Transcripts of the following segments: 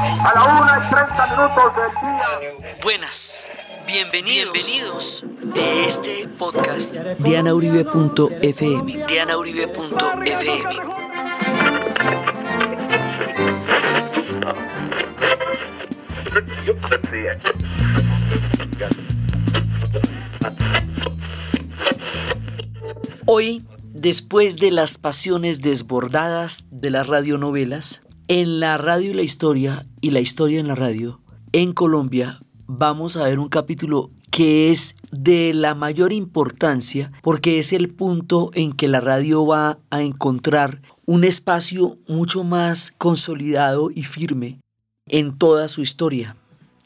a la 1 y 30 minutos del día. Buenas, bienvenidos, bienvenidos de este podcast dianauribe.fm. Dianauribe.fm. Hoy, después de las pasiones desbordadas de las radionovelas, en la radio y la historia y la historia en la radio, en Colombia, vamos a ver un capítulo que es de la mayor importancia porque es el punto en que la radio va a encontrar un espacio mucho más consolidado y firme en toda su historia.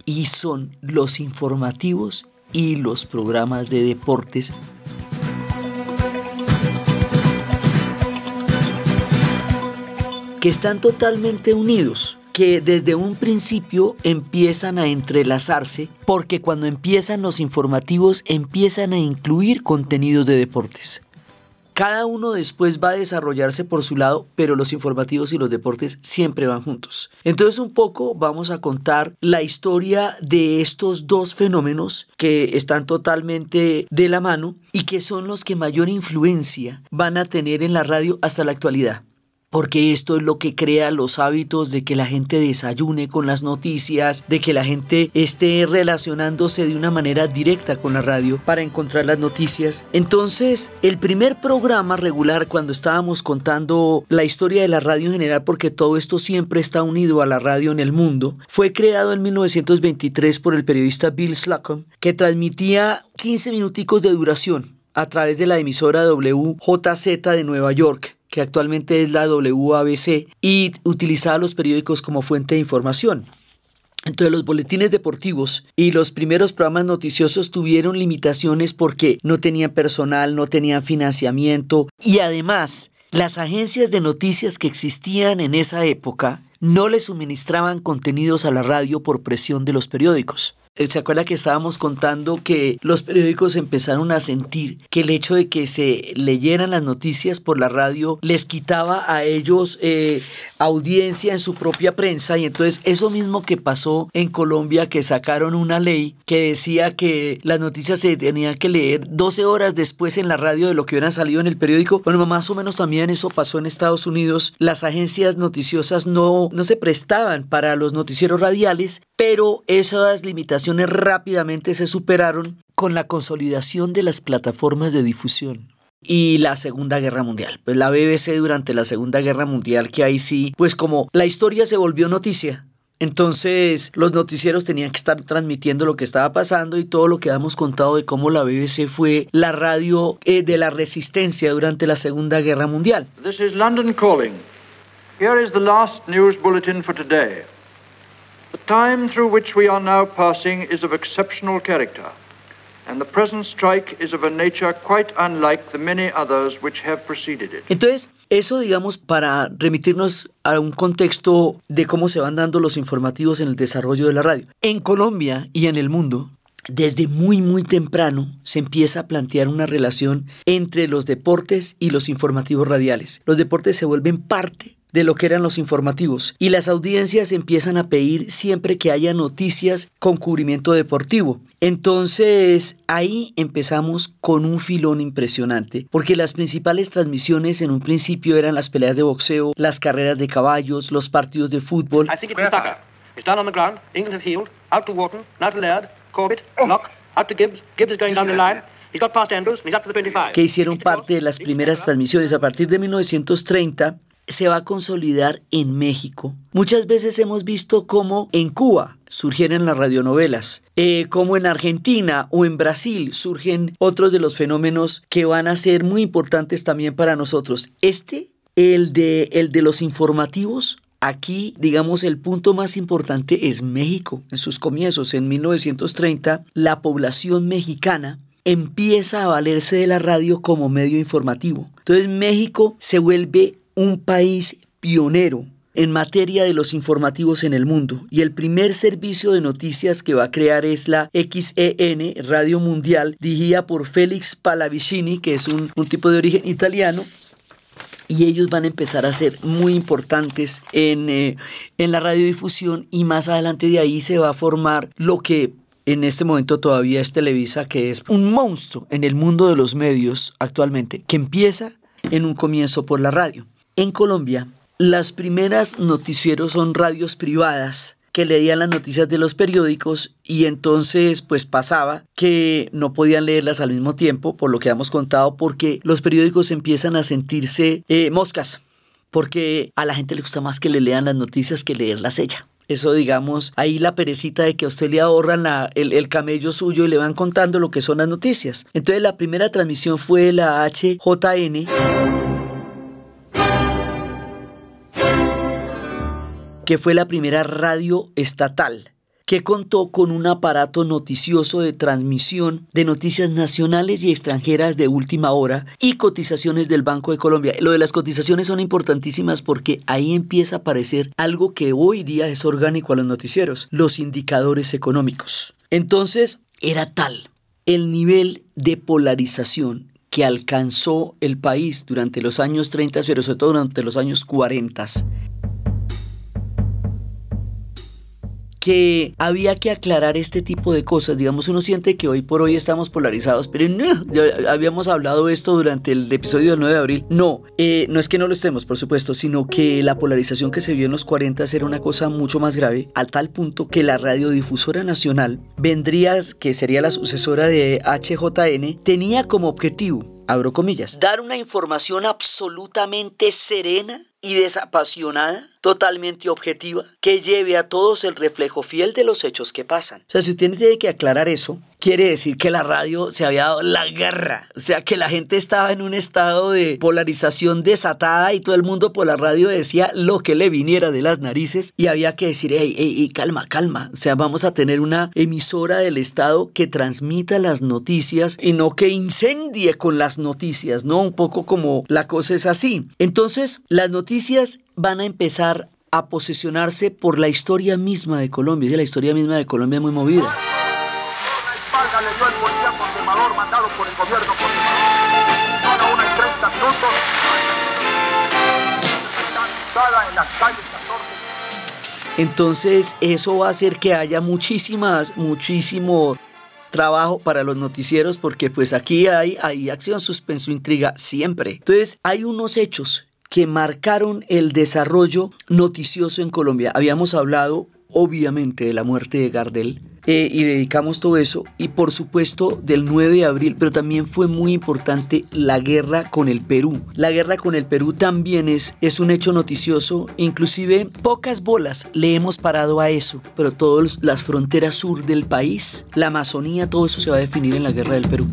Y son los informativos y los programas de deportes que están totalmente unidos, que desde un principio empiezan a entrelazarse, porque cuando empiezan los informativos empiezan a incluir contenidos de deportes. Cada uno después va a desarrollarse por su lado, pero los informativos y los deportes siempre van juntos. Entonces un poco vamos a contar la historia de estos dos fenómenos que están totalmente de la mano y que son los que mayor influencia van a tener en la radio hasta la actualidad porque esto es lo que crea los hábitos de que la gente desayune con las noticias, de que la gente esté relacionándose de una manera directa con la radio para encontrar las noticias. Entonces, el primer programa regular cuando estábamos contando la historia de la radio en general, porque todo esto siempre está unido a la radio en el mundo, fue creado en 1923 por el periodista Bill Slocum, que transmitía 15 minuticos de duración a través de la emisora WJZ de Nueva York que actualmente es la WABC, y utilizaba los periódicos como fuente de información. Entonces los boletines deportivos y los primeros programas noticiosos tuvieron limitaciones porque no tenían personal, no tenían financiamiento y además las agencias de noticias que existían en esa época no le suministraban contenidos a la radio por presión de los periódicos. Eh, ¿Se acuerda que estábamos contando que los periódicos empezaron a sentir que el hecho de que se leyeran las noticias por la radio les quitaba a ellos eh, audiencia en su propia prensa? Y entonces eso mismo que pasó en Colombia, que sacaron una ley que decía que las noticias se tenían que leer 12 horas después en la radio de lo que hubieran salido en el periódico. Bueno, más o menos también eso pasó en Estados Unidos. Las agencias noticiosas no, no se prestaban para los noticieros radiales, pero esas limitaciones rápidamente se superaron con la consolidación de las plataformas de difusión y la Segunda Guerra Mundial. Pues la BBC durante la Segunda Guerra Mundial, que ahí sí, pues como la historia se volvió noticia. Entonces los noticieros tenían que estar transmitiendo lo que estaba pasando y todo lo que hemos contado de cómo la BBC fue la radio eh, de la resistencia durante la Segunda Guerra Mundial. This is London calling. Here is the last news bulletin for today. Time through which we are now passing is of exceptional character, and the present strike is of a nature quite unlike the many others which have preceded it. Entonces, eso digamos para remitirnos a un contexto de cómo se van dando los informativos en el desarrollo de la radio. En Colombia y en el mundo, desde muy muy temprano se empieza a plantear una relación entre los deportes y los informativos radiales. Los deportes se vuelven parte de lo que eran los informativos y las audiencias empiezan a pedir siempre que haya noticias con cubrimiento deportivo. Entonces ahí empezamos con un filón impresionante, porque las principales transmisiones en un principio eran las peleas de boxeo, las carreras de caballos, los partidos de fútbol. Que hicieron parte de las primeras transmisiones a partir de 1930 se va a consolidar en México. Muchas veces hemos visto cómo en Cuba surgieron las radionovelas, eh, como en Argentina o en Brasil surgen otros de los fenómenos que van a ser muy importantes también para nosotros. Este, el de, el de los informativos, Aquí, digamos, el punto más importante es México. En sus comienzos, en 1930, la población mexicana empieza a valerse de la radio como medio informativo. Entonces México se vuelve un país pionero en materia de los informativos en el mundo. Y el primer servicio de noticias que va a crear es la XEN, Radio Mundial, dirigida por Félix Pallavicini, que es un, un tipo de origen italiano, y ellos van a empezar a ser muy importantes en, eh, en la radiodifusión. Y más adelante de ahí se va a formar lo que en este momento todavía es Televisa, que es un monstruo en el mundo de los medios actualmente, que empieza en un comienzo por la radio. En Colombia, las primeras noticieros son radios privadas que leían las noticias de los periódicos y entonces pues pasaba que no podían leerlas al mismo tiempo, por lo que hemos contado, porque los periódicos empiezan a sentirse eh, moscas, porque a la gente le gusta más que le lean las noticias que leerlas ella. Eso, digamos, ahí la perecita de que a usted le ahorran el, el, camello suyo y le van contando lo que son las noticias. Entonces la primera transmisión fue la HJN. Que fue la primera radio estatal que contó con un aparato noticioso de transmisión de noticias nacionales y extranjeras de última hora y cotizaciones del Banco de Colombia. Lo de las cotizaciones son importantísimas porque ahí empieza a aparecer algo que hoy día es orgánico a los noticieros, los indicadores económicos. Entonces, era tal el nivel de polarización que alcanzó el país durante los años 30, pero sobre todo durante los años 40, que había que aclarar este tipo de cosas. Digamos, uno siente que hoy por hoy estamos polarizados, pero no, habíamos hablado esto durante el episodio del 9 de abril. No, eh, no es que no lo estemos, por supuesto, sino que la polarización que se vio en los 40 era una cosa mucho más grave, al tal punto que la radiodifusora nacional vendría, que sería la sucesora de HJN, tenía como objetivo, abro comillas, dar una información absolutamente serena y desapasionada totalmente objetiva que lleve a todos el reflejo fiel de los hechos que pasan. O sea, si usted tiene que aclarar eso, quiere decir que la radio se había dado la guerra, o sea, que la gente estaba en un estado de polarización desatada y todo el mundo por la radio decía lo que le viniera de las narices y había que decir, hey, hey, calma, calma, o sea, vamos a tener una emisora del Estado que transmita las noticias y no que incendie con las noticias, ¿no? Un poco como la cosa es así. Entonces, las noticias van a empezar a posicionarse por la historia misma de Colombia. Es la historia misma de Colombia muy movida. Entonces eso va a hacer que haya muchísimas, muchísimo trabajo para los noticieros porque pues aquí hay, hay acción, suspenso, intriga siempre. Entonces hay unos hechos que marcaron el desarrollo noticioso en Colombia. Habíamos hablado obviamente de la muerte de Gardel eh, y dedicamos todo eso y por supuesto del 9 de abril, pero también fue muy importante la guerra con el Perú. La guerra con el Perú también es, es un hecho noticioso, inclusive pocas bolas le hemos parado a eso, pero todas las fronteras sur del país, la Amazonía, todo eso se va a definir en la guerra del Perú.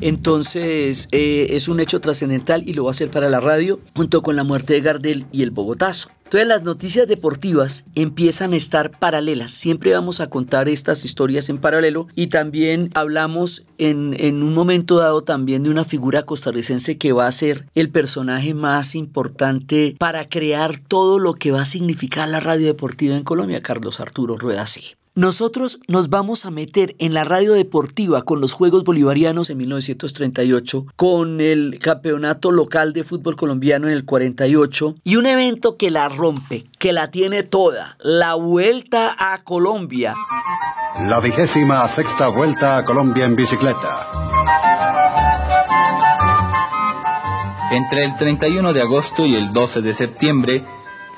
Entonces eh, es un hecho trascendental y lo va a hacer para la radio junto con la muerte de Gardel y el Bogotazo. Entonces las noticias deportivas empiezan a estar paralelas. Siempre vamos a contar estas historias en paralelo y también hablamos en, un momento dado también de una figura costarricense que va a ser el personaje más importante para crear todo lo que va a significar la radio deportiva en Colombia, Carlos Arturo Rueda sí. Nosotros nos vamos a meter en la radio deportiva con los Juegos Bolivarianos en 1938, con el Campeonato Local de Fútbol Colombiano en el 48 y un evento que la rompe, que la tiene toda, la Vuelta a Colombia. La vigésima sexta Vuelta a Colombia en bicicleta. Entre el 31 de agosto y el 12 de septiembre,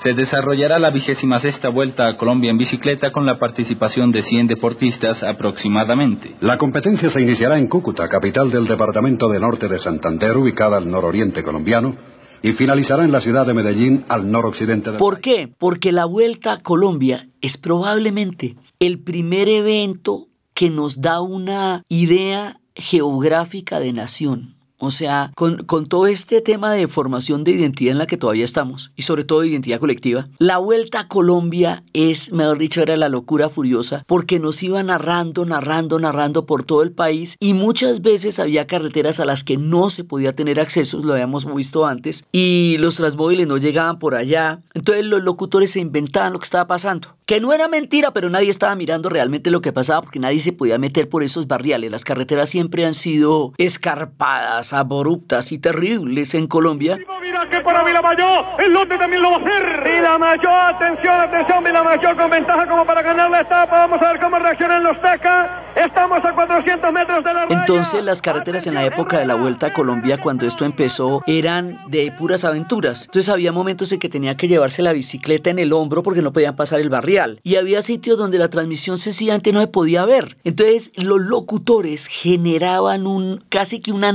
se desarrollará la vigésima sexta vuelta a Colombia en bicicleta con la participación de 100 deportistas aproximadamente. La competencia se iniciará en Cúcuta, capital del departamento de norte de Santander, ubicada al nororiente colombiano, y finalizará en la ciudad de Medellín, al noroccidente de. ¿Por qué? Porque la vuelta a Colombia es probablemente el primer evento que nos da una idea geográfica de nación O sea, con, con, todo este tema de formación de identidad en la que todavía estamos, y sobre todo de identidad colectiva, la vuelta a Colombia es, mejor dicho, era la locura furiosa, porque nos iba narrando, narrando, narrando por todo el país, y muchas veces había carreteras a las que no se podía tener acceso, lo habíamos visto antes, y los transmóviles no llegaban por allá. Entonces los locutores se inventaban lo que estaba pasando que no era mentira, pero nadie estaba mirando realmente lo que pasaba porque nadie se podía meter por esos barriales. Las carreteras siempre han sido escarpadas, abruptas y terribles en Colombia. Mira que para Vilamayor, el lote también lo va a hacer. Vilamayor, atención, atención, Vilamayor con ventaja como para ganar la etapa. Vamos a ver cómo reaccionan los Teca. Estamos a 400 metros de la raya. Entonces las carreteras en la época de la Vuelta a Colombia, cuando esto empezó, eran de puras aventuras. Entonces había momentos en que tenía que llevarse la bicicleta en el hombro porque no podían pasar el barrial y había sitios donde la transmisión sencillamente no se podía ver. Entonces los locutores generaban un casi que una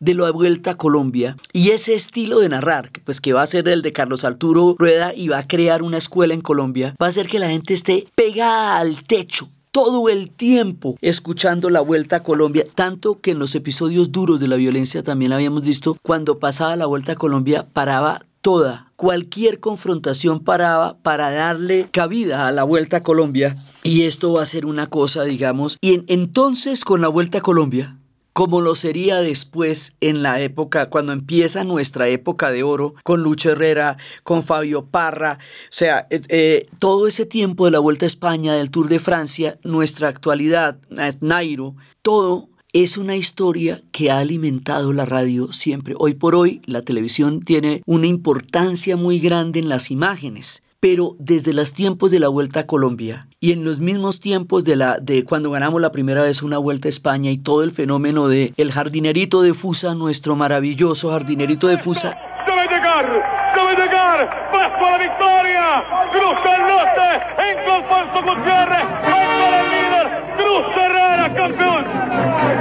de la vuelta a Colombia y ese estilo de narrar, pues que va a ser el de Carlos Arturo Rueda y va a crear una escuela en Colombia, va a hacer que la gente esté pegada al techo todo el tiempo escuchando la vuelta a Colombia, tanto que en los episodios duros de la violencia también habíamos visto, cuando pasaba la vuelta a Colombia paraba toda. Cualquier confrontación paraba para darle cabida a la Vuelta a Colombia y esto va a ser una cosa, digamos, y entonces con la Vuelta a Colombia, como lo sería después en la época, cuando empieza nuestra época de oro, con Lucho Herrera, con Fabio Parra, o sea, eh, eh, todo ese tiempo de la Vuelta a España, del Tour de Francia, nuestra actualidad, Nairo, todo es una historia que ha alimentado la radio siempre. Hoy por hoy la televisión tiene una importancia muy grande en las imágenes, pero desde los tiempos de la Vuelta a Colombia y en los mismos tiempos de, la, de cuando ganamos la primera vez una Vuelta a España y todo el fenómeno de el jardinerito de Fusa, nuestro maravilloso jardinerito de Fusa. ¡Debe llegar! ¡Debe llegar! ¡Paso a la victoria! ¡Cruza el norte! ¡En Alfonso Gutiérrez! ¡Venga el líder! ¡Cruz Herrera, campeón!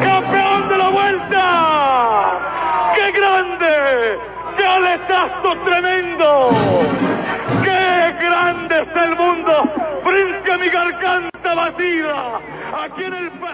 ¡Campeón de la vuelta! ¡Qué grande! ¡Qué aletazo tremendo! ¡Qué grande es el mundo! ¡Frente a mi el...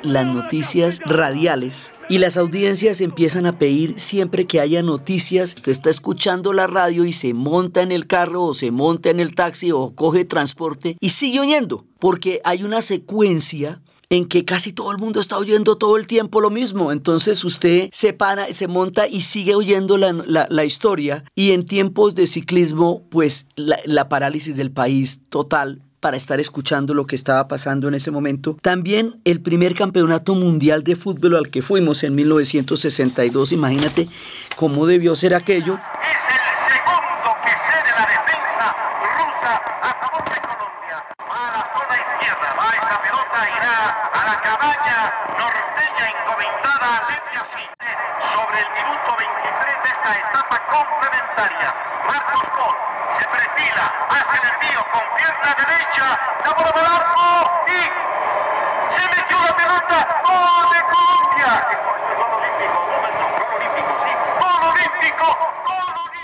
Las noticias radiales y las audiencias empiezan a pedir siempre que haya noticias. Usted está escuchando la radio y se monta en el carro o se monta en el taxi o coge transporte y sigue oyendo porque hay una secuencia en que casi todo el mundo está oyendo todo el tiempo lo mismo. Entonces usted se para, se monta y sigue oyendo la, historia. Y en tiempos de ciclismo, pues la, la parálisis del país total para estar escuchando lo que estaba pasando en ese momento. También el primer campeonato mundial de fútbol al que fuimos en 1962, imagínate cómo debió ser aquello.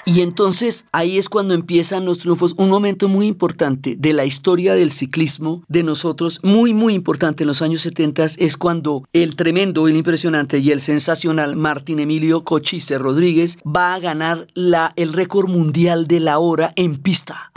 Y entonces ahí es cuando empiezan los triunfos, un momento muy importante de la historia del ciclismo de nosotros, muy muy importante en los años 70 es cuando el tremendo, el impresionante y el sensacional Martín Emilio Cochise Rodríguez va a ganar la, el récord mundial de la hora en pista.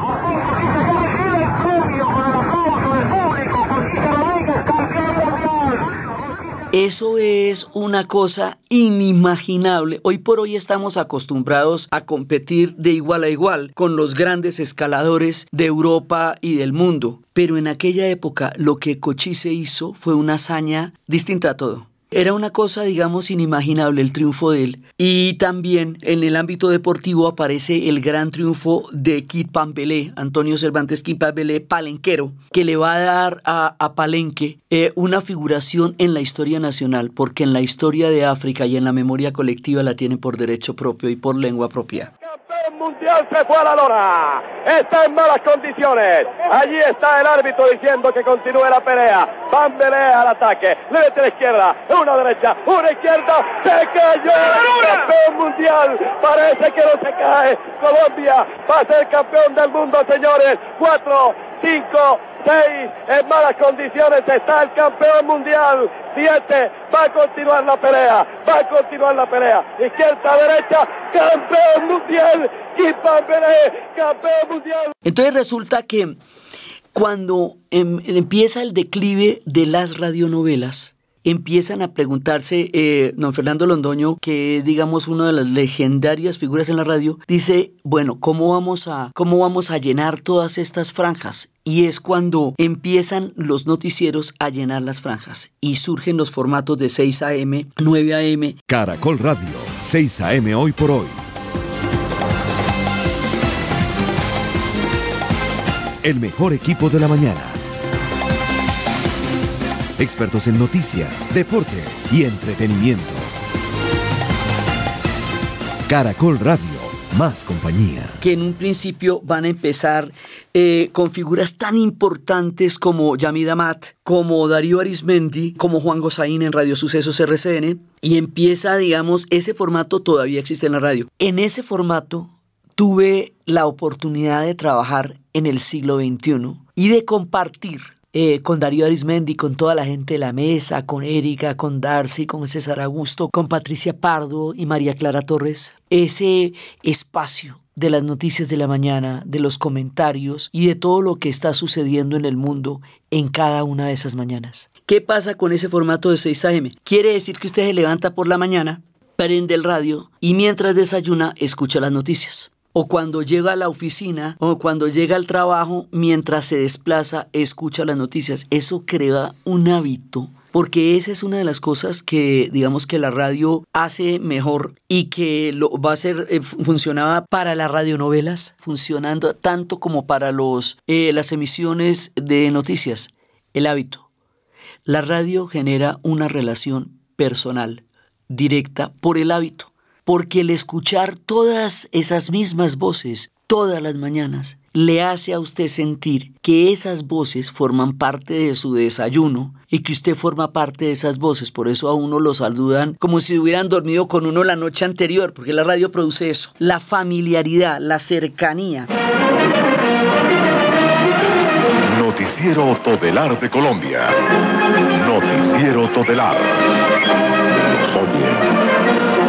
Eso es una cosa inimaginable. Hoy por hoy estamos acostumbrados a competir de igual a igual con los grandes escaladores de Europa y del mundo. Pero en aquella época lo que Cochise hizo fue una hazaña distinta a todo. Era una cosa, digamos, inimaginable el triunfo de él. Y también en el ámbito deportivo aparece el gran triunfo de Kit Pampelé, Antonio Cervantes Kit Pampelé, palenquero, que le va a dar a, Palenque eh, una figuración en la historia nacional, porque en la historia de África y en la memoria colectiva la tiene por derecho propio y por lengua propia mundial se fue a la lona. Está en malas condiciones. Allí está el árbitro diciendo que continúe la pelea. Van al ataque. Le mete la izquierda. Una derecha. Una izquierda. Se cayó. Campeón mundial. Parece que no se cae. Colombia va a ser campeón del mundo, señores. Cuatro, cinco, 6 en malas condiciones está el campeón mundial. 7 va a continuar la pelea, va a continuar la pelea. Izquierda, derecha, campeón mundial. campeón mundial. Entonces resulta que cuando em, empieza el declive de las radionovelas, empiezan a preguntarse, eh, don Fernando Londoño, que es, digamos, una de las legendarias figuras en la radio, dice, bueno, ¿cómo vamos a, cómo vamos a llenar todas estas franjas? Y es cuando empiezan los noticieros a llenar las franjas y surgen los formatos de 6 a.m., 9 a.m. Caracol Radio, 6 a.m. hoy por hoy. El mejor equipo de la mañana expertos en noticias, deportes y entretenimiento. Caracol Radio, más compañía. Que en un principio van a empezar eh, con figuras tan importantes como Yamida Mat, como Darío Arismendi, como Juan Gozaín en Radio Sucesos RCN, y empieza, digamos, ese formato todavía existe en la radio. En ese formato tuve la oportunidad de trabajar en el siglo XXI y de compartir eh, con Darío Arismendi, con toda la gente de la mesa, con Erika, con Darcy, con César Augusto, con Patricia Pardo y María Clara Torres, ese espacio de las noticias de la mañana, de los comentarios y de todo lo que está sucediendo en el mundo en cada una de esas mañanas. ¿Qué pasa con ese formato de 6 a.m.? Quiere decir que usted se levanta por la mañana, prende el radio y mientras desayuna escucha las noticias o cuando llega a la oficina o cuando llega al trabajo, mientras se desplaza, escucha las noticias. Eso crea un hábito porque esa es una de las cosas que digamos que la radio hace mejor y que lo va a ser eh, funcionaba para las radionovelas, funcionando tanto como para los eh, las emisiones de noticias, el hábito. La radio genera una relación personal directa por el hábito porque el escuchar todas esas mismas voces todas las mañanas le hace a usted sentir que esas voces forman parte de su desayuno y que usted forma parte de esas voces. Por eso a uno lo saludan como si hubieran dormido con uno la noche anterior, porque la radio produce eso. La familiaridad, la cercanía. Noticiero Todelar de Colombia. Noticiero Todelar.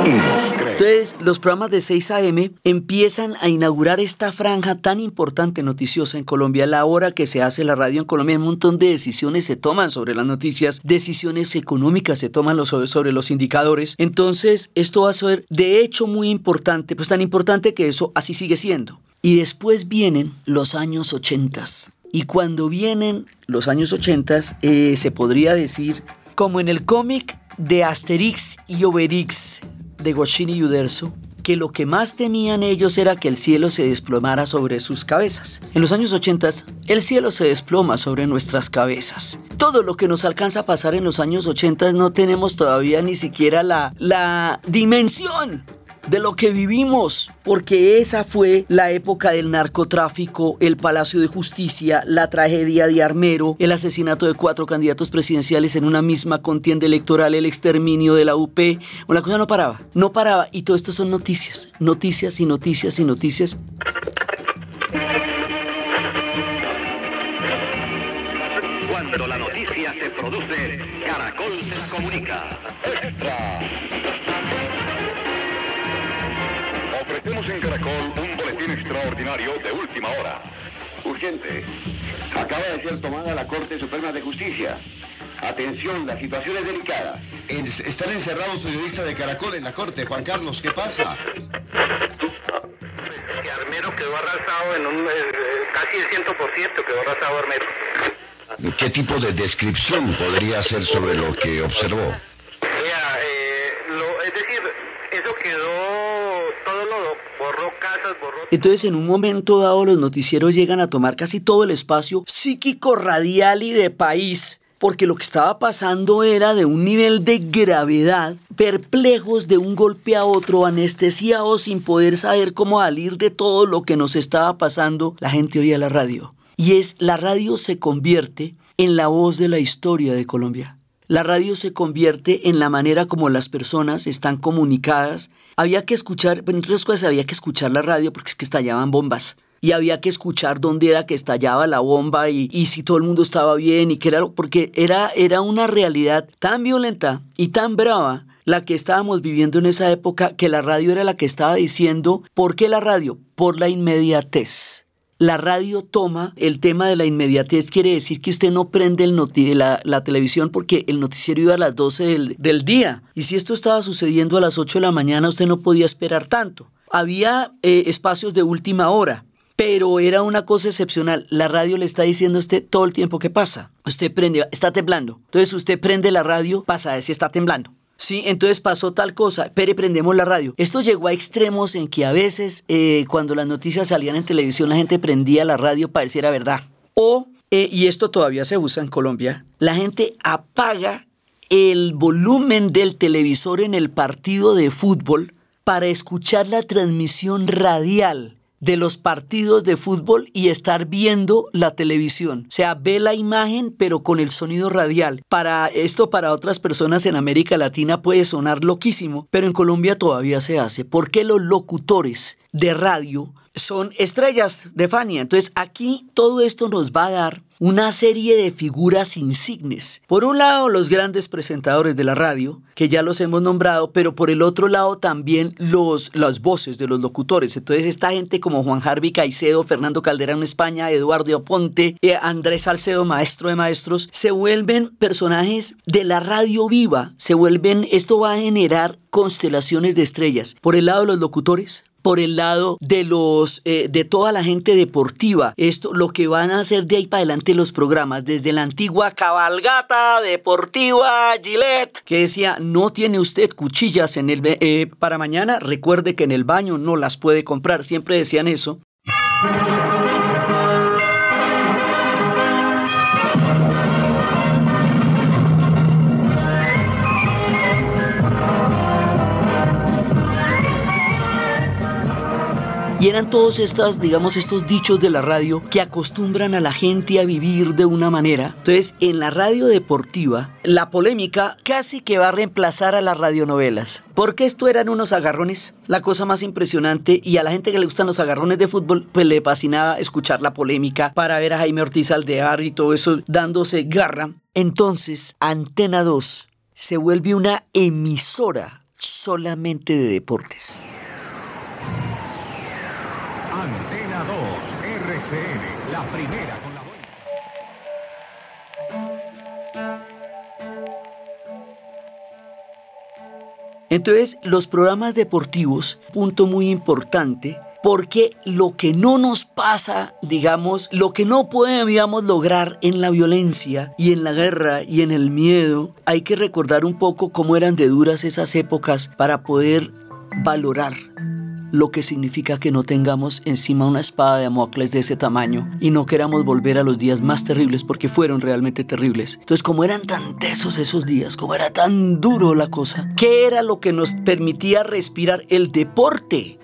y entonces, los programas de 6 a.m. empiezan a inaugurar esta franja tan importante noticiosa en Colombia. La hora que se hace la radio en Colombia, un montón de decisiones se toman sobre las noticias, decisiones económicas se toman sobre los indicadores. Entonces, esto va a ser de hecho muy importante, pues tan importante que eso así sigue siendo. Y después vienen los años 80. Y cuando vienen los años 80, eh, se podría decir, como en el cómic de Asterix y Obelix, de Goscini y Uderzo que lo que más temían ellos era que el cielo se desplomara sobre sus cabezas. En los años 80, el cielo se desploma sobre nuestras cabezas. Todo lo que nos alcanza a pasar en los años 80 no tenemos todavía ni siquiera la, la dimensión de lo que vivimos, porque esa fue la época del narcotráfico, el Palacio de Justicia, la tragedia de Armero, el asesinato de cuatro candidatos presidenciales en una misma contienda electoral, el exterminio de la UP. Una cosa no paraba, no paraba. Y todo esto son noticias, noticias y noticias y noticias. Cuando la noticia se produce, Caracol se la comunica. En Caracol un boletín extraordinario de última hora. Urgente. Acaba de ser tomada la Corte Suprema de Justicia. Atención, la situación es delicada. están encerrados periodistas de Caracol en la Corte. Juan Carlos, ¿qué pasa? Que Armero quedó arrasado en un... Eh, casi el 100% quedó arrasado Armero. ¿Qué tipo de descripción podría hacer sobre lo que observó? Eh, es decir, eso quedó, todo lo borró casas, borró... Entonces en un momento dado los noticieros llegan a tomar casi todo el espacio psíquico, radial y de país porque lo que estaba pasando era de un nivel de gravedad, perplejos de un golpe a otro, anestesiados sin poder saber cómo salir de todo lo que nos estaba pasando, la gente oía la radio. Y es la radio se convierte en la voz de la historia de Colombia. La radio se convierte en la manera como las personas están comunicadas. Había que escuchar, entre otras cosas, había que escuchar la radio porque es que estallaban bombas. y había que escuchar dónde era que estallaba la bomba y, y si todo el mundo estaba bien y qué era, porque era, era una realidad tan violenta y tan brava la que estábamos viviendo en esa época, que la radio era la que estaba diciendo, ¿por qué la radio? Por la inmediatez. La radio toma el tema de la inmediatez, quiere decir que usted no prende el la, la, televisión porque el noticiero iba a las 12 del, día. Y si esto estaba sucediendo a las 8 de la mañana, usted no podía esperar tanto. Había eh, espacios de última hora, pero era una cosa excepcional. La radio le está diciendo a usted todo el tiempo que pasa. Usted prende, está temblando. Entonces usted prende la radio, pasa a ver si está temblando. Sí, entonces pasó tal cosa, pero prendemos la radio. Esto llegó a extremos en que a veces eh, cuando las noticias salían en televisión la gente prendía la radio para decir la verdad. O, eh, y esto todavía se usa en Colombia, la gente apaga el volumen del televisor en el partido de fútbol para escuchar la transmisión radial de los partidos de fútbol y estar viendo la televisión. O sea, ve la imagen pero con el sonido radial. Para esto para otras personas en América Latina puede sonar loquísimo, pero en Colombia todavía se hace. porque los locutores de radio son estrellas de Fania? Entonces aquí todo esto nos va a dar una serie de figuras insignes. Por un lado, los grandes presentadores de la radio, que ya los hemos nombrado, pero por el otro lado también los, las voces de los locutores. Entonces, esta gente como Juan Harvey Caicedo, Fernando Calderón España, Eduardo Aponte, eh, Andrés Salcedo, maestro de maestros, se vuelven personajes de la radio viva, se vuelven, esto va a generar constelaciones de estrellas. Por el lado de los locutores, por el lado de los eh, de toda la gente deportiva. Esto lo que van a hacer de ahí para adelante los programas, desde la antigua cabalgata deportiva Gillette, que decía, no tiene usted cuchillas en el eh, para mañana, recuerde que en el baño no las puede comprar, siempre decían eso. Y eran todos digamos, estos dichos de la radio que acostumbran a la gente a vivir de una manera. Entonces, en la radio deportiva, la polémica casi que va a reemplazar a las radionovelas. Porque esto eran unos agarrones, la cosa más impresionante, y a la gente que le gustan los agarrones de fútbol, pues le fascinaba escuchar la polémica para ver a Jaime Ortiz Aldear y todo eso dándose garra. Entonces, Antena 2 se vuelve una emisora solamente de deportes. Entonces, los programas deportivos, punto muy importante, porque lo que no nos pasa, digamos, lo que no podíamos lograr en la violencia y en la guerra y en el miedo, hay que recordar un poco cómo eran de duras esas épocas para poder valorar lo que significa que no tengamos encima una espada de Damocles de ese tamaño y no queramos volver a los días más terribles porque fueron realmente terribles. Entonces, como eran tan tesos esos días, como era tan duro la cosa, ¿qué era lo que nos permitía respirar? El deporte.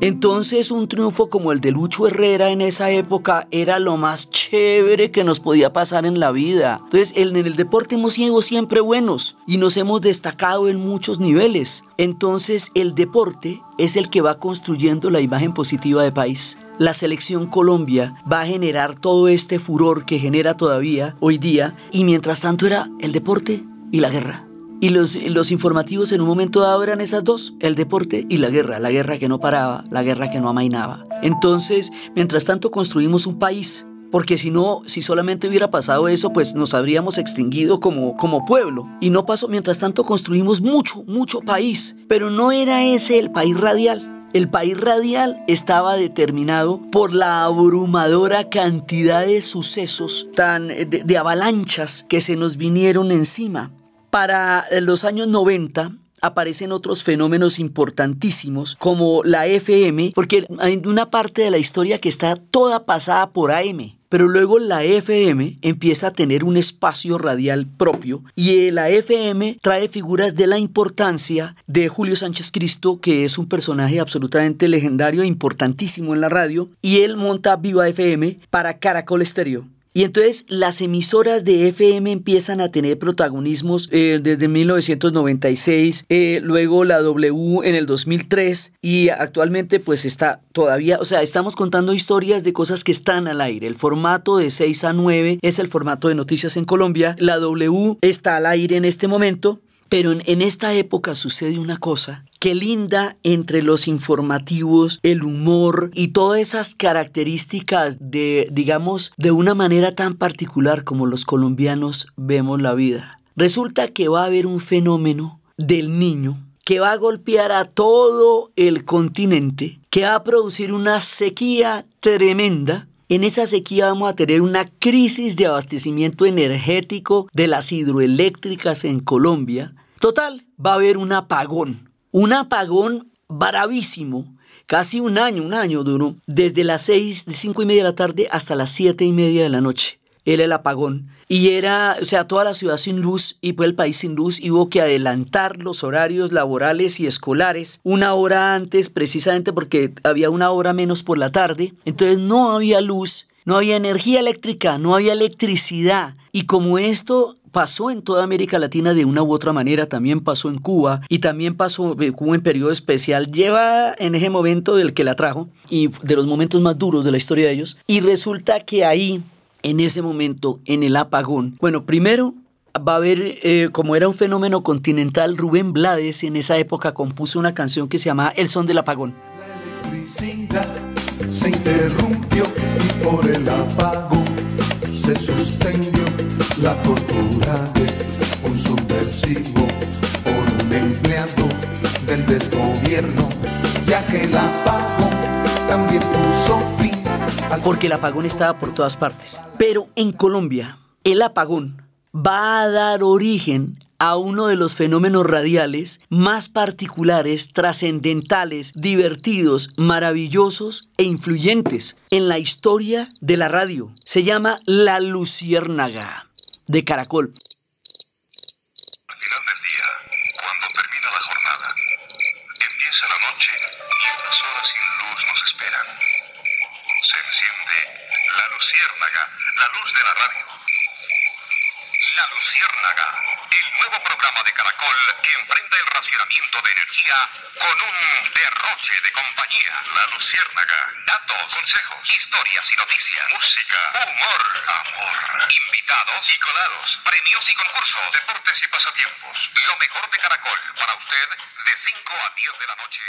Entonces un triunfo como el de Lucho Herrera en esa época era lo más chévere que nos podía pasar en la vida. Entonces en el deporte hemos sido siempre buenos y nos hemos destacado en muchos niveles. Entonces el deporte es el que va construyendo la imagen positiva de país. La selección Colombia va a generar todo este furor que genera todavía hoy día y mientras tanto era el deporte y la guerra. Y los, los informativos en un momento dado eran esas dos, el deporte y la guerra, la guerra que no paraba, la guerra que no amainaba. Entonces, mientras tanto construimos un país, porque si no, si solamente hubiera pasado eso, pues nos habríamos extinguido como, como pueblo. Y no pasó, mientras tanto construimos mucho, mucho país, pero no era ese el país radial. El país radial estaba determinado por la abrumadora cantidad de sucesos, tan, de, de avalanchas que se nos vinieron encima. Para los años 90 aparecen otros fenómenos importantísimos como la FM, porque hay una parte de la historia que está toda pasada por AM. Pero luego la FM empieza a tener un espacio radial propio y la FM trae figuras de la importancia de Julio Sánchez Cristo, que es un personaje absolutamente legendario e importantísimo en la radio, y él monta Viva FM para Caracol Estéreo Y entonces las emisoras de FM empiezan a tener protagonismos eh, desde 1996, eh, luego la W en el 2003 y actualmente pues está todavía, o sea, estamos contando historias de cosas que están al aire. El formato de 6 a 9 es el formato de noticias en Colombia. La W está al aire en este momento. Pero en, esta época sucede una cosa que linda entre los informativos, el humor y todas esas características de, digamos, de una manera tan particular como los colombianos vemos la vida. Resulta que va a haber un fenómeno del niño que va a golpear a todo el continente, que va a producir una sequía tremenda. En esa sequía vamos a tener una crisis de abastecimiento energético de las hidroeléctricas en Colombia. Total, va a haber un apagón. Un apagón bravísimo. Casi un año, un año duró. Desde las seis, de cinco y media de la tarde hasta las siete y media de la noche era el apagón. Y era, o sea, toda la ciudad sin luz y fue el país sin luz y hubo que adelantar los horarios laborales y escolares una hora antes, precisamente porque había una hora menos por la tarde. Entonces no había luz, no había energía eléctrica, no había electricidad. Y como esto pasó en toda América Latina de una u otra manera, también pasó en Cuba y también pasó eh, Cuba en periodo especial, lleva en ese momento del que la trajo y de los momentos más duros de la historia de ellos. Y resulta que ahí en ese momento, en el apagón? Bueno, primero va a haber, eh, como era un fenómeno continental, Rubén Blades en esa época compuso una canción que se llamaba El son del apagón. La electricidad se interrumpió y por el apagón se suspendió la tortura de un subversivo por un empleado del desgobierno, ya que el apagón también puso porque el apagón estaba por todas partes. Pero en Colombia, el apagón va a dar origen a uno de los fenómenos radiales más particulares, trascendentales, divertidos, maravillosos e influyentes en la historia de la radio. Se llama La Luciérnaga de Caracol. Con un derroche de compañía. La Luciérnaga. Datos, consejos, historias y noticias. Música, humor, amor. Invitados y colados. Premios y concursos. Deportes y pasatiempos. Lo mejor de Caracol para usted de 5 a 10 de la noche.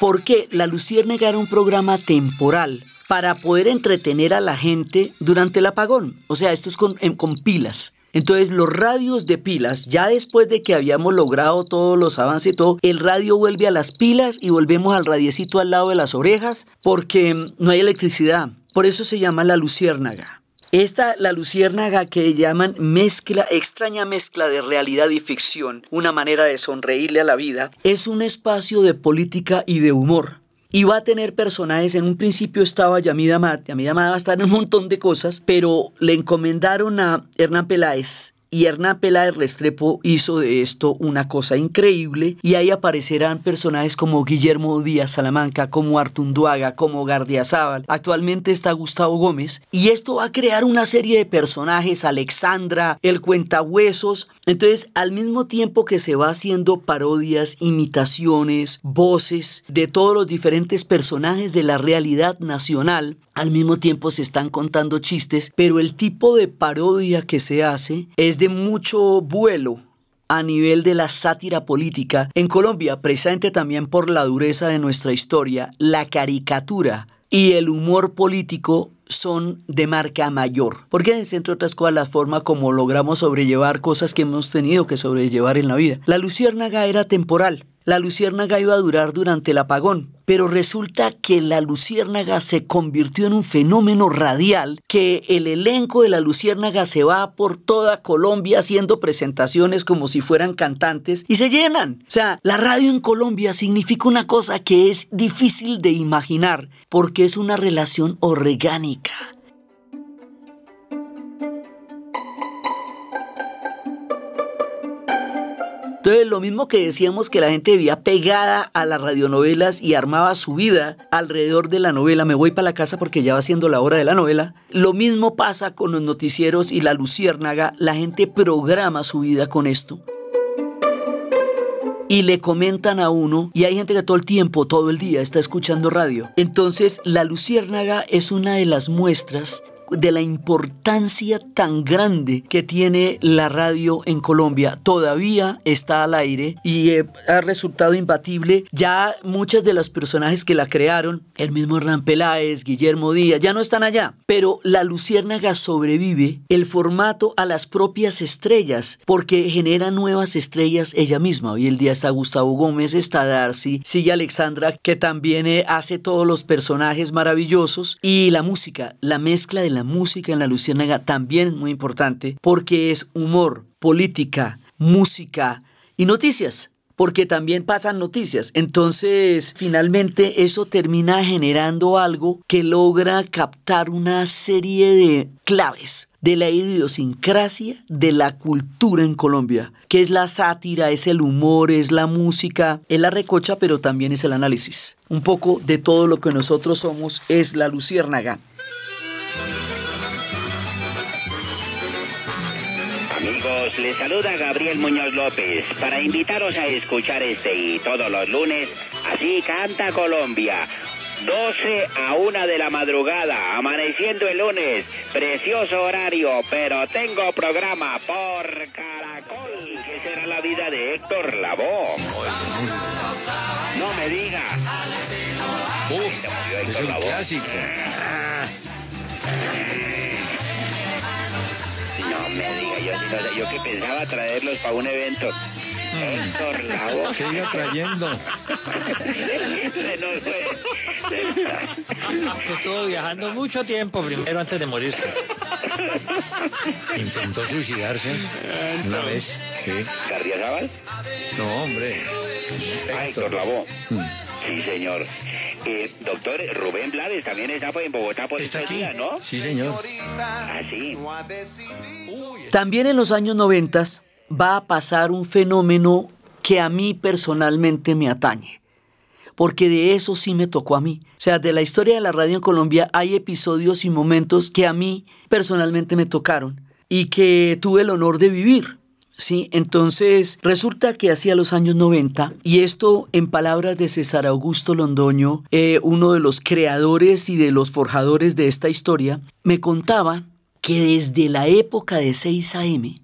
Porque La Luciérnaga era un programa temporal para poder entretener a la gente durante el apagón. O sea, esto es con, con pilas. Entonces los radios de pilas, ya después de que habíamos logrado todos los avances y todo, el radio vuelve a las pilas y volvemos al radiecito al lado de las orejas porque no hay electricidad. Por eso se llama la luciérnaga. Esta, la luciérnaga que llaman mezcla, extraña mezcla de realidad y ficción, una manera de sonreírle a la vida, es un espacio de política y de humor va a tener personajes. En un principio estaba Yamida Mat, Yamida Mat va a estar en un montón de cosas, pero le encomendaron a Hernán Peláez y Hernán Peláez Restrepo hizo de esto una cosa increíble y ahí aparecerán personajes como Guillermo Díaz Salamanca, como Artunduaga, como Gardiazabal. Actualmente está Gustavo Gómez y esto va a crear una serie de personajes, Alexandra, el cuentahuesos. Entonces, al mismo tiempo que se va haciendo parodias, imitaciones, voces de todos los diferentes personajes de la realidad nacional, al mismo tiempo se están contando chistes, pero el tipo de parodia que se hace es de mucho vuelo a nivel de la sátira política. En Colombia, precisamente también por la dureza de nuestra historia, la caricatura y el humor político son de marca mayor. Porque es, entre otras cosas, la forma como logramos sobrellevar cosas que hemos tenido que sobrellevar en la vida. La luciérnaga era temporal. La luciérnaga iba a durar durante el apagón, pero resulta que la luciérnaga se convirtió en un fenómeno radial, que el elenco de la luciérnaga se va por toda Colombia haciendo presentaciones como si fueran cantantes y se llenan. O sea, la radio en Colombia significa una cosa que es difícil de imaginar, porque es una relación orgánica. Entonces, lo mismo que decíamos que la gente vivía pegada a las radionovelas y armaba su vida alrededor de la novela, me voy para la casa porque ya va siendo la hora de la novela, lo mismo pasa con los noticieros y la luciérnaga, la gente programa su vida con esto y le comentan a uno y hay gente que todo el tiempo, todo el día está escuchando radio. Entonces la luciérnaga es una de las muestras de la importancia tan grande que tiene la radio en Colombia. Todavía está al aire y eh, ha resultado imbatible. Ya muchas de las personajes que la crearon, el mismo Hernán Peláez, Guillermo Díaz, ya no están allá. Pero la Luciérnaga sobrevive el formato a las propias estrellas porque genera nuevas estrellas ella misma. Hoy el día está Gustavo Gómez, está Darcy, sigue Alexandra que también eh, hace todos los personajes maravillosos y la música, la mezcla de la música en la Luciérnaga también muy importante porque es humor, política, música y noticias porque también pasan noticias. Entonces, finalmente eso termina generando algo que logra captar una serie de claves de la idiosincrasia de la cultura en Colombia, que es la sátira, es el humor, es la música, es la recocha, pero también es el análisis. Un poco de todo lo que nosotros somos es la luciérnaga. Amigos, les saluda Gabriel Muñoz López para invitaros a escuchar este y todos los lunes, así canta Colombia. 12 a 1 de la madrugada, amaneciendo el lunes, precioso horario, pero tengo programa por Caracol, que será la vida de Héctor Lavoe. No me diga. Es un clásico. No me diga, yo, yo que pensaba traerlos para un evento. Héctor Lavoe. ¿Qué iba trayendo? Se nos fue. Estuvo viajando mucho tiempo primero antes de morirse. Intentó suicidarse una vez. Sí. ¿Cardiazabal? No, hombre. Ah, Héctor Lavoe. Sí, señor. Eh, doctor Rubén Blades también está en Bogotá por estos días, ¿no? Sí, señor. Ah, sí. También en los años 90 va a pasar un fenómeno que a mí personalmente me atañe. Porque de eso sí me tocó a mí. O sea, de la historia de la radio en Colombia hay episodios y momentos que a mí personalmente me tocaron y que tuve el honor de vivir. Sí, entonces resulta que hacia los años 90, y esto en palabras de César Augusto Londoño, eh, uno de los creadores y de los forjadores de esta historia, me contaba que desde la época de 6 AM,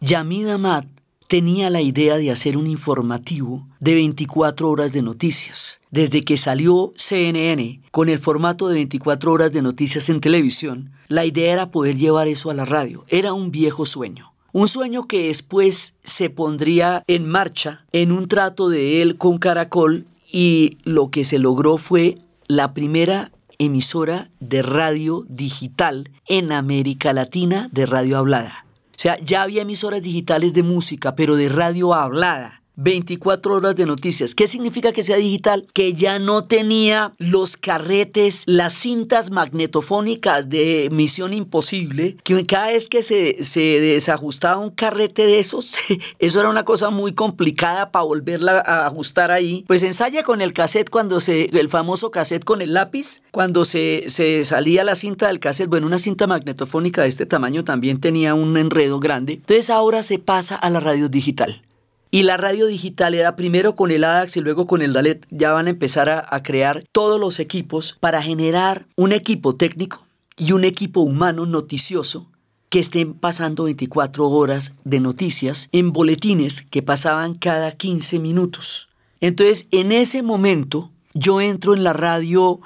Yamid Ahmad tenía la idea de hacer un informativo de 24 horas de noticias. Desde que salió CNN con el formato de 24 horas de noticias en televisión, la idea era poder llevar eso a la radio. Era un viejo sueño. Un sueño que después se pondría en marcha en un trato de él con Caracol y lo que se logró fue la primera emisora de radio digital en América Latina de radio hablada. O sea, ya había emisoras digitales de música, pero de radio hablada. 24 horas de noticias. ¿Qué significa que sea digital? Que ya no tenía los carretes, las cintas magnetofónicas de Misión Imposible, que cada vez que se, se desajustaba un carrete de esos, eso era una cosa muy complicada para volverla a ajustar ahí. Pues ensaya con el cassette cuando se, el famoso cassette con el lápiz, cuando se, se salía la cinta del cassette, bueno, una cinta magnetofónica de este tamaño también tenía un enredo grande. Entonces ahora se pasa a la radio digital. Y la radio digital era primero con el ADAX y luego con el DALET. Ya van a empezar a, a, crear todos los equipos para generar un equipo técnico y un equipo humano noticioso que estén pasando 24 horas de noticias en boletines que pasaban cada 15 minutos. Entonces, en ese momento, yo entro en la radio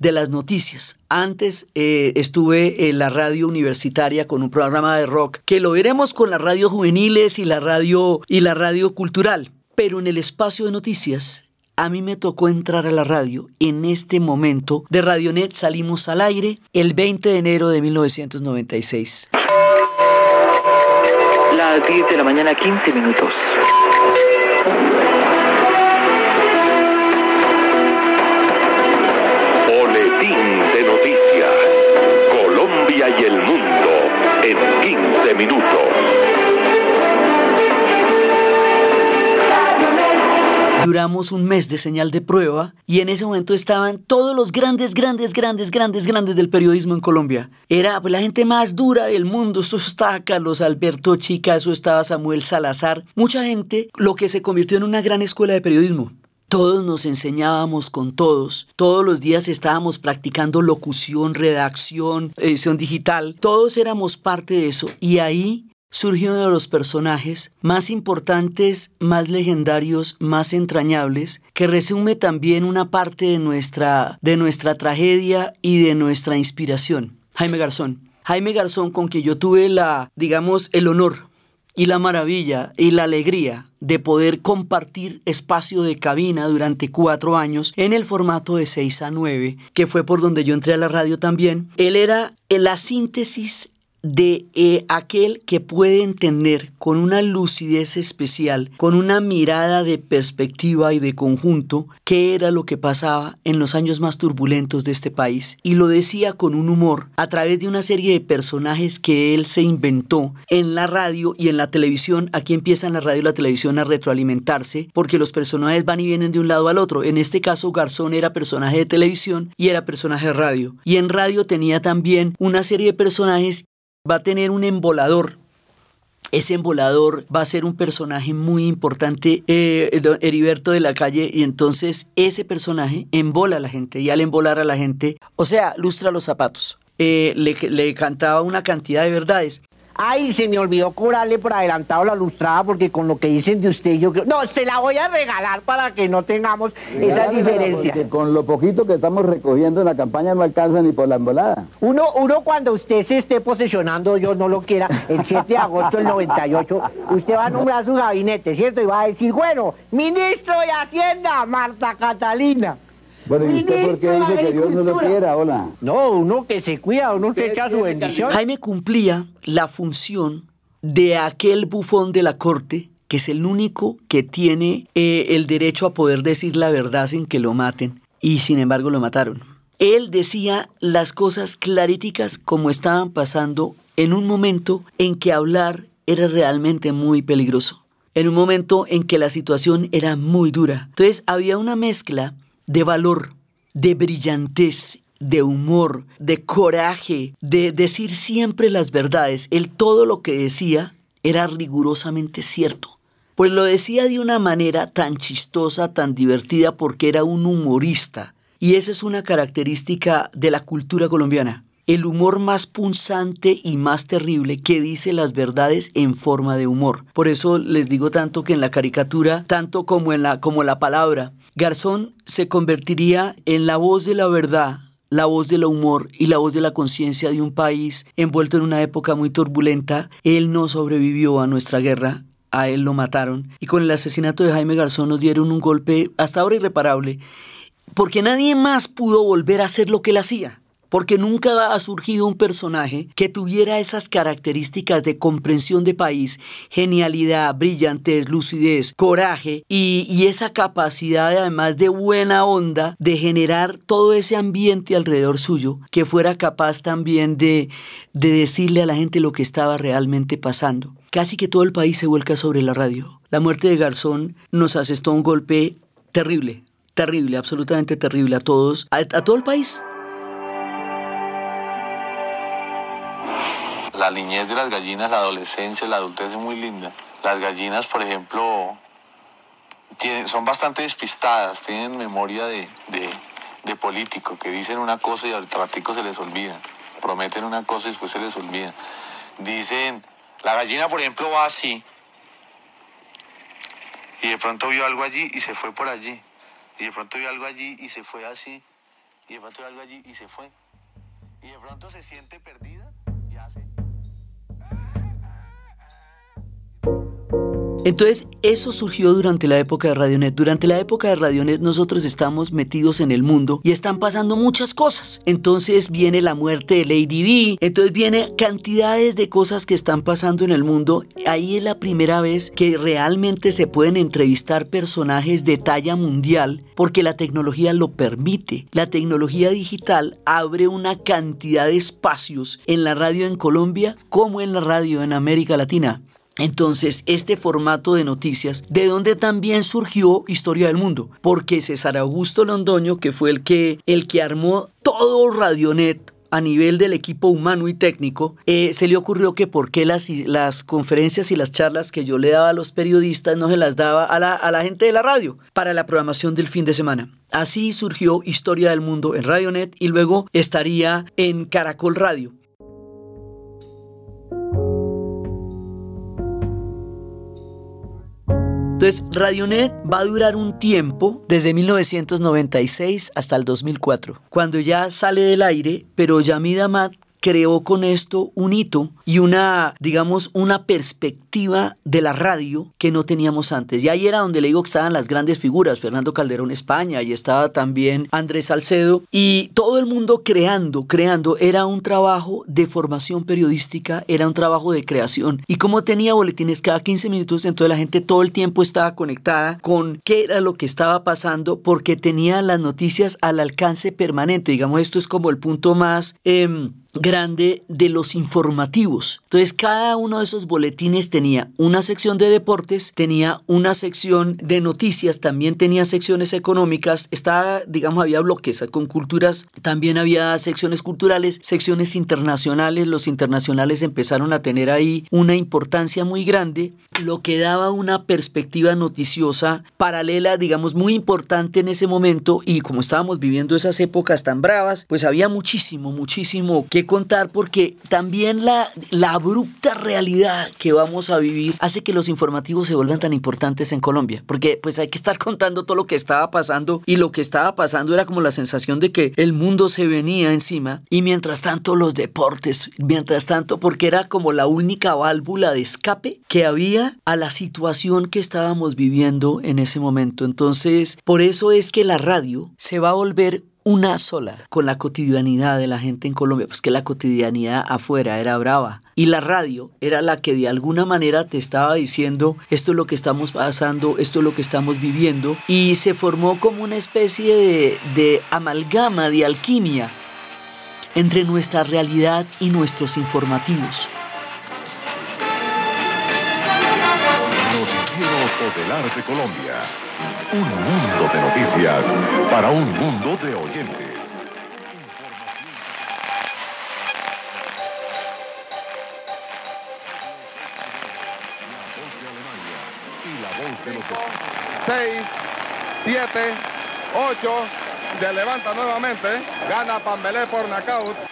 de las noticias. Antes eh, estuve en la radio universitaria con un programa de rock que lo veremos con las radios juveniles y la radio y la radio cultural. Pero en el espacio de noticias a mí me tocó entrar a la radio. En este momento de Radionet salimos al aire el 20 de enero de 1996. Las 10 de la mañana, 15 minutos. Y el mundo en 15 minutos. duramos un mes de señal de prueba y en ese momento estaban todos los grandes, grandes, grandes, grandes, grandes del periodismo en Colombia. Era pues, la gente más dura del mundo. Esto estaba Carlos Alberto Chica, eso estaba Samuel Salazar. Mucha gente, lo que se convirtió en una gran escuela de periodismo. Todos nos enseñábamos con todos, todos los días estábamos practicando locución, redacción, edición digital, todos éramos parte de eso. Y ahí surgió uno de los personajes más importantes, más legendarios, más entrañables, que resume también una parte de nuestra, de nuestra tragedia y de nuestra inspiración, Jaime Garzón. Jaime Garzón con quien yo tuve la, digamos, el honor y la maravilla y la alegría de poder compartir espacio de cabina durante cuatro años en el formato de 6 a 9, que fue por donde yo entré a la radio también. Él era la síntesis de eh, aquel que puede entender con una lucidez especial, con una mirada de perspectiva y de conjunto, qué era lo que pasaba en los años más turbulentos de este país. Y lo decía con un humor a través de una serie de personajes que él se inventó en la radio y en la televisión. Aquí empiezan la radio y la televisión a retroalimentarse porque los personajes van y vienen de un lado al otro. En este caso, Garzón era personaje de televisión y era personaje de radio. Y en radio tenía también una serie de personajes va a tener un embolador. Ese embolador va a ser un personaje muy importante, eh, Heriberto de la calle, y entonces ese personaje embola a la gente, y al embolar a la gente, o sea, lustra los zapatos. Eh, le cantaba una cantidad de verdades. Ay, se me olvidó cobrarle por adelantado la lustrada porque con lo que dicen de usted yo creo... No, se la voy a regalar para que no tengamos esa diferencia. Porque con lo poquito que estamos recogiendo en la campaña no alcanza ni por la embolada. Uno, uno cuando usted se esté posesionando, yo no lo quiera, el 7 de agosto del 98, usted va a nombrar su gabinete, ¿cierto? Y va a decir, bueno, ministro de Hacienda, Marta Catalina. Bueno, ¿y usted por qué dice que Dios no lo quiera? Hola. No, uno que se cuida, uno que echa su bendición. Jaime cumplía la función de aquel bufón de la corte que es el único que tiene eh, el derecho a poder decir la verdad sin que lo maten, y sin embargo lo mataron. Él decía las cosas claríticas como estaban pasando en un momento en que hablar era realmente muy peligroso, en un momento en que la situación era muy dura. Entonces había una mezcla de valor, de brillantez, de humor, de coraje, de decir siempre las verdades. Él todo lo que decía era rigurosamente cierto. Pues lo decía de una manera tan chistosa, tan divertida, porque era un humorista. Y esa es una característica de la cultura colombiana. El humor más punzante y más terrible que dice las verdades en forma de humor. Por eso les digo tanto que en la caricatura, tanto como en la, como la palabra, Garzón se convertiría en la voz de la verdad, la voz del humor y la voz de la conciencia de un país envuelto en una época muy turbulenta. Él no sobrevivió a nuestra guerra, a él lo mataron y con el asesinato de Jaime Garzón nos dieron un golpe hasta ahora irreparable, porque nadie más pudo volver a hacer lo que él hacía porque nunca ha surgido un personaje que tuviera esas características de comprensión de país, genialidad, brillantez, lucidez, coraje y, esa capacidad además de buena onda de generar todo ese ambiente alrededor suyo que fuera capaz también de, de decirle a la gente lo que estaba realmente pasando. Casi que todo el país se vuelca sobre la radio. La muerte de Garzón nos asestó un golpe terrible, terrible, absolutamente terrible a todos, a todo el país. La niñez de las gallinas, la adolescencia, la adultez es muy linda. Las gallinas, por ejemplo, tienen, son bastante despistadas, tienen memoria de, de, político, que dicen una cosa y al tratico se les olvida. Prometen una cosa y después se les olvida. Dicen, la gallina, por ejemplo, va así. Y de pronto vio algo allí y se fue por allí. Y de pronto vio algo allí y se fue así. Y de pronto vio algo allí y se fue. Y de pronto se siente perdida Entonces, eso surgió durante la época de Radionet. Durante la época de Radionet nosotros estamos metidos en el mundo y están pasando muchas cosas. Entonces viene la muerte de Lady D, entonces viene cantidades de cosas que están pasando en el mundo. Ahí es la primera vez que realmente se pueden entrevistar personajes de talla mundial porque la tecnología lo permite. La tecnología digital abre una cantidad de espacios en la radio en Colombia como en la radio en América Latina. Entonces este formato de noticias, de donde también surgió Historia del Mundo, porque César Augusto Londoño, que fue el que, el que armó todo Radionet, a nivel del equipo humano y técnico, eh, se le ocurrió que por qué las, las conferencias y las charlas que yo le daba a los periodistas no se las daba a la, a la gente de la radio para la programación del fin de semana. Así surgió Historia del Mundo en Radionet y luego estaría en Caracol Radio. Entonces, Radionet va a durar un tiempo, desde 1996 hasta el 2004, cuando ya sale del aire, pero Yamid Amat creó con esto un hito y una, digamos, una perspectiva de la radio que no teníamos antes. Y ahí era donde le digo que estaban las grandes figuras, Fernando Calderón España, y estaba también Andrés Salcedo, y todo el mundo creando, creando, era un trabajo de formación periodística, era un trabajo de creación. Y como tenía boletines cada 15 minutos, entonces la gente todo el tiempo estaba conectada con qué era lo que estaba pasando, porque tenía las noticias al alcance permanente. Digamos, esto es como el punto más... Eh, grande de los informativos. Entonces cada uno de esos boletines tenía una sección de deportes, tenía una sección de noticias, también tenía secciones económicas, estaba, digamos, había bloques con culturas, también había secciones culturales, secciones internacionales, los internacionales empezaron a tener ahí una importancia muy grande, lo que daba una perspectiva noticiosa paralela, digamos, muy importante en ese momento y como estábamos viviendo esas épocas tan bravas, pues había muchísimo, muchísimo que contar porque también la, la abrupta realidad que vamos a vivir hace que los informativos se vuelvan tan importantes en Colombia, porque pues hay que estar contando todo lo que estaba pasando y lo que estaba pasando era como la sensación de que el mundo se venía encima y mientras tanto los deportes, mientras tanto porque era como la única válvula de escape que había a la situación que estábamos viviendo en ese momento. Entonces, por eso es que la radio se va a volver una sola con la cotidianidad de la gente en Colombia, pues que la cotidianidad afuera era brava. Y la radio era la que de alguna manera te estaba diciendo, esto es lo que estamos pasando, esto es lo que estamos viviendo. Y se formó como una especie de, de amalgama, de alquimia entre nuestra realidad y nuestros informativos. Noticieros de Colombia. Un mundo de noticias para un mundo de oyentes. Seis, siete, ocho, se levanta nuevamente, gana Pambelé por knockout.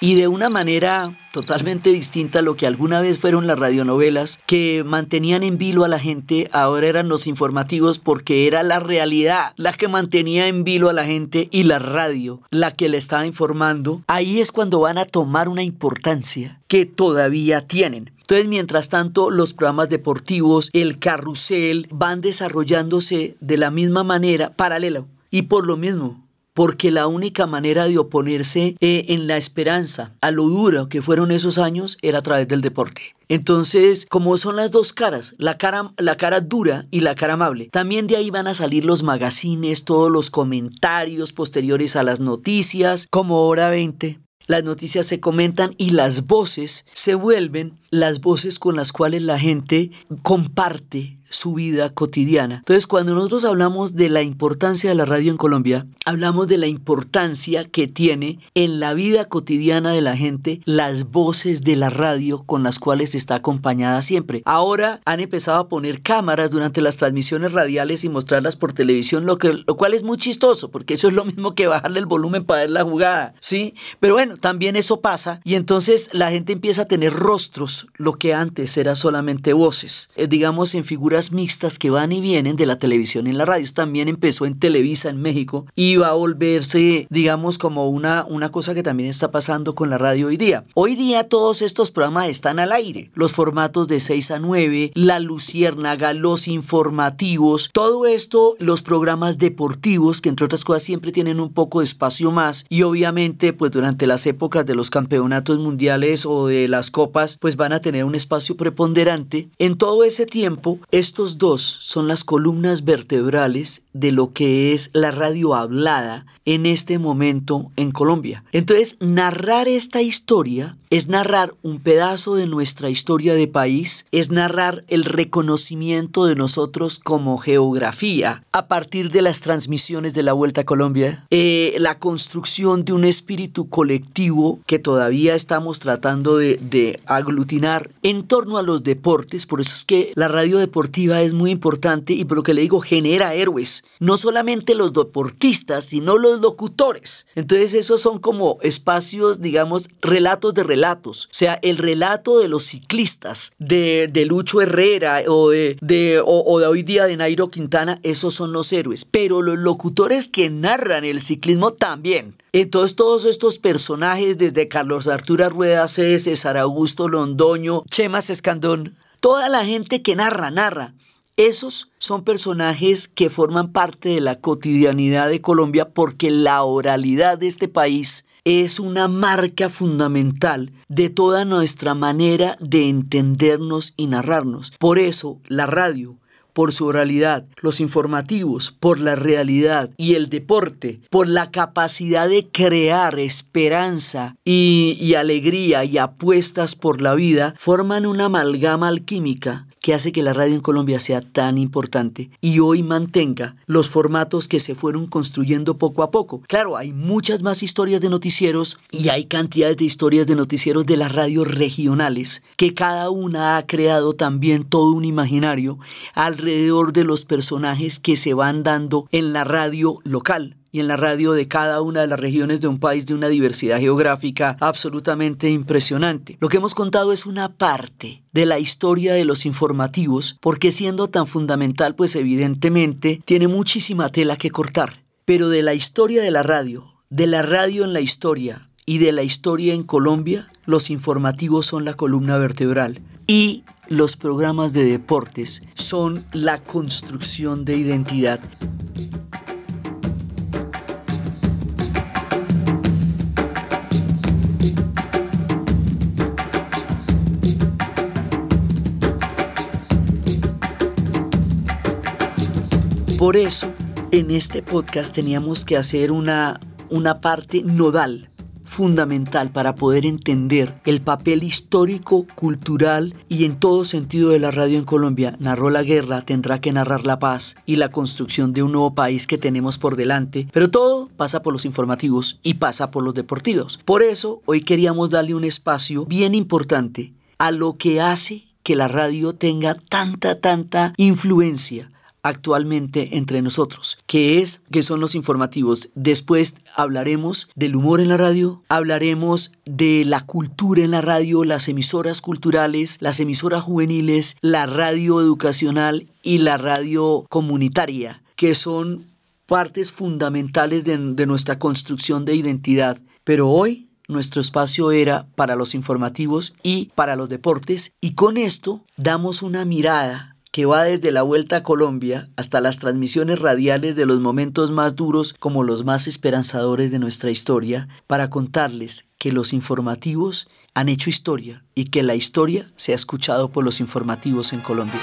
Y de una manera totalmente distinta a lo que alguna vez fueron las radionovelas que mantenían en vilo a la gente, ahora eran los informativos porque era la realidad la que mantenía en vilo a la gente y la radio la que le estaba informando. Ahí es cuando van a tomar una importancia que todavía tienen. Entonces, mientras tanto, los programas deportivos, el carrusel, van desarrollándose de la misma manera, paralelo. Y por lo mismo, porque la única manera de oponerse eh, en la esperanza a lo duro que fueron esos años era a través del deporte. Entonces, como son las dos caras, la cara, la cara dura y la cara amable, también de ahí van a salir los magazines, todos los comentarios posteriores a las noticias, como Hora 20, las noticias se comentan y las voces se vuelven las voces con las cuales la gente comparte su vida cotidiana. Entonces, cuando nosotros hablamos de la importancia de la radio en Colombia, hablamos de la importancia que tiene en la vida cotidiana de la gente las voces de la radio con las cuales está acompañada siempre. Ahora han empezado a poner cámaras durante las transmisiones radiales y mostrarlas por televisión, lo, que, lo cual es muy chistoso, porque eso es lo mismo que bajarle el volumen para ver la jugada, ¿sí? Pero bueno, también eso pasa y entonces la gente empieza a tener rostros, lo que antes era solamente voces, eh, digamos en figuras mixtas que van y vienen de la televisión en la radio. También empezó en Televisa en México y va a volverse, digamos, como una, una cosa que también está pasando con la radio hoy día. Hoy día todos estos programas están al aire. Los formatos de 6 a 9, La Luciérnaga, los informativos, todo esto, los programas deportivos que entre otras cosas siempre tienen un poco de espacio más y obviamente pues durante las épocas de los campeonatos mundiales o de las copas pues van a tener un espacio preponderante. En todo ese tiempo estos dos son las columnas vertebrales de lo que es la radio hablada en este momento en Colombia. Entonces, narrar esta historia es narrar un pedazo de nuestra historia de país, es narrar el reconocimiento de nosotros como geografía a partir de las transmisiones de la Vuelta a Colombia, eh, la construcción de un espíritu colectivo que todavía estamos tratando de, de aglutinar en torno a los deportes, por eso es que la radio deportiva es muy importante y por lo que le digo genera héroes, no solamente los deportistas, sino los locutores. Entonces esos son como espacios, digamos, relatos de relatos, o sea, el relato de los ciclistas, de, de Lucho Herrera o de, de, o, o de hoy día de Nairo Quintana, esos son los héroes, pero los locutores que narran el ciclismo también. Entonces todos estos personajes, desde Carlos Arturo Rueda C., César Augusto Londoño, Chemas Escandón, toda la gente que narra, narra. Esos son personajes que forman parte de la cotidianidad de Colombia porque la oralidad de este país es una marca fundamental de toda nuestra manera de entendernos y narrarnos. Por eso la radio, por su oralidad, los informativos, por la realidad y el deporte, por la capacidad de crear esperanza y, alegría y apuestas por la vida, forman una amalgama alquímica que hace que la radio en Colombia sea tan importante y hoy mantenga los formatos que se fueron construyendo poco a poco. Claro, hay muchas más historias de noticieros y hay cantidades de historias de noticieros de las radios regionales, que cada una ha creado también todo un imaginario alrededor de los personajes que se van dando en la radio local y en la radio de cada una de las regiones de un país de una diversidad geográfica absolutamente impresionante. Lo que hemos contado es una parte de la historia de los informativos, porque siendo tan fundamental, pues evidentemente tiene muchísima tela que cortar. Pero de la historia de la radio, de la radio en la historia y de la historia en Colombia, los informativos son la columna vertebral. Y los programas de deportes son la construcción de identidad. Por eso, en este podcast teníamos que hacer una, una parte nodal, fundamental para poder entender el papel histórico, cultural y en todo sentido de la radio en Colombia. Narró la guerra, tendrá que narrar la paz y la construcción de un nuevo país que tenemos por delante. Pero todo pasa por los informativos y pasa por los deportivos. Por eso, hoy queríamos darle un espacio bien importante a lo que hace que la radio tenga tanta, tanta influencia actualmente entre nosotros, que es que son los informativos. Después hablaremos del humor en la radio, hablaremos de la cultura en la radio, las emisoras culturales, las emisoras juveniles, la radio educacional y la radio comunitaria, que son partes fundamentales de, de nuestra construcción de identidad. Pero hoy nuestro espacio era para los informativos y para los deportes y con esto damos una mirada que va desde la Vuelta a Colombia hasta las transmisiones radiales de los momentos más duros como los más esperanzadores de nuestra historia, para contarles que los informativos han hecho historia y que la historia se ha escuchado por los informativos en Colombia.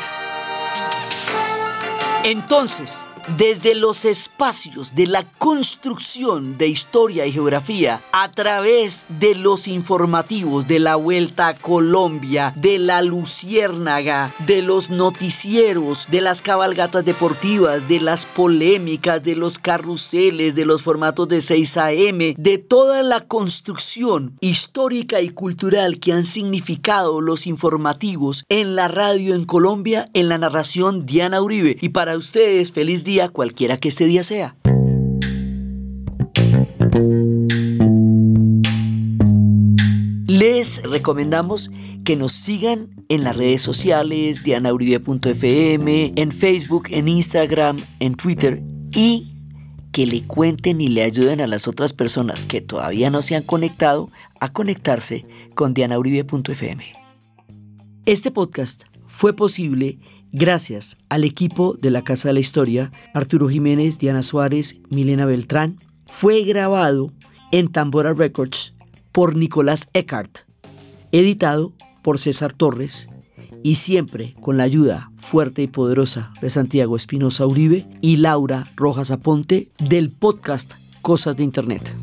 Entonces, desde los espacios de la construcción de historia y geografía a través de los informativos de la Vuelta a Colombia, de la Luciérnaga, de los noticieros, de las cabalgatas deportivas, de las polémicas, de los carruseles, de los formatos de 6 AM, de toda la construcción histórica y cultural que han significado los informativos en la radio en Colombia, en la narración Diana Uribe. Y para ustedes, feliz cualquiera que este día sea. Les recomendamos que nos sigan en las redes sociales, dianauribe.fm, en Facebook, en Instagram, en Twitter y que le cuenten y le ayuden a las otras personas que todavía no se han conectado a conectarse con dianauribe.fm. Este podcast fue posible Gracias al equipo de la Casa de la Historia, Arturo Jiménez, Diana Suárez, Milena Beltrán, fue grabado en Tambora Records por Nicolás Eckhart, editado por César Torres y siempre con la ayuda fuerte y poderosa de Santiago Espinosa Uribe y Laura Rojas Aponte del podcast Cosas de Internet.